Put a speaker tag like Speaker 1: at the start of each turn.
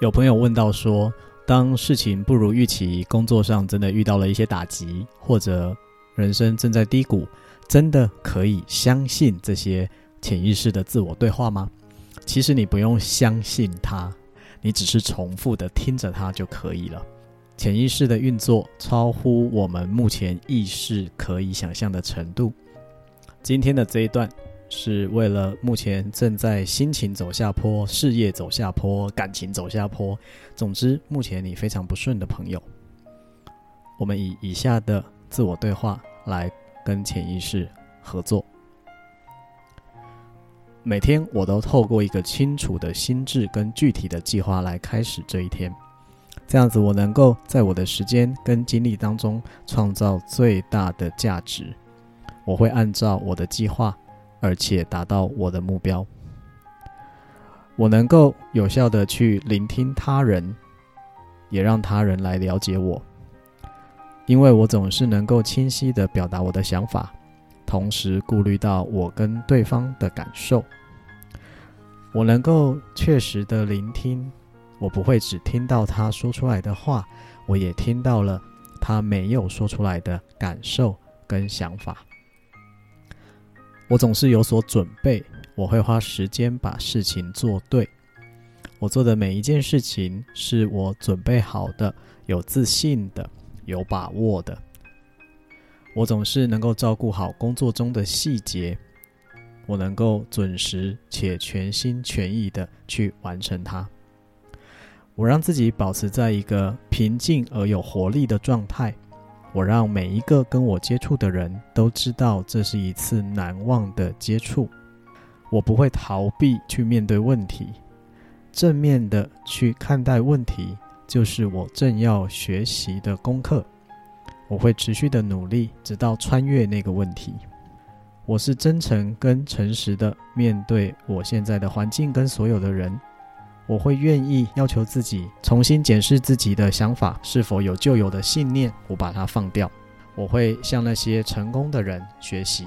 Speaker 1: 有朋友问到说，当事情不如预期，工作上真的遇到了一些打击，或者人生正在低谷，真的可以相信这些潜意识的自我对话吗？其实你不用相信它，你只是重复的听着它就可以了。潜意识的运作超乎我们目前意识可以想象的程度。今天的这一段。是为了目前正在心情走下坡、事业走下坡、感情走下坡，总之目前你非常不顺的朋友，我们以以下的自我对话来跟潜意识合作。每天我都透过一个清楚的心智跟具体的计划来开始这一天，这样子我能够在我的时间跟精力当中创造最大的价值。我会按照我的计划。而且达到我的目标，我能够有效地去聆听他人，也让他人来了解我，因为我总是能够清晰地表达我的想法，同时顾虑到我跟对方的感受。我能够确实地聆听，我不会只听到他说出来的话，我也听到了他没有说出来的感受跟想法。我总是有所准备，我会花时间把事情做对。我做的每一件事情是我准备好的、有自信的、有把握的。我总是能够照顾好工作中的细节，我能够准时且全心全意的去完成它。我让自己保持在一个平静而有活力的状态。我让每一个跟我接触的人都知道，这是一次难忘的接触。我不会逃避去面对问题，正面的去看待问题，就是我正要学习的功课。我会持续的努力，直到穿越那个问题。我是真诚跟诚实的面对我现在的环境跟所有的人。我会愿意要求自己重新检视自己的想法是否有旧有的信念，我把它放掉。我会向那些成功的人学习，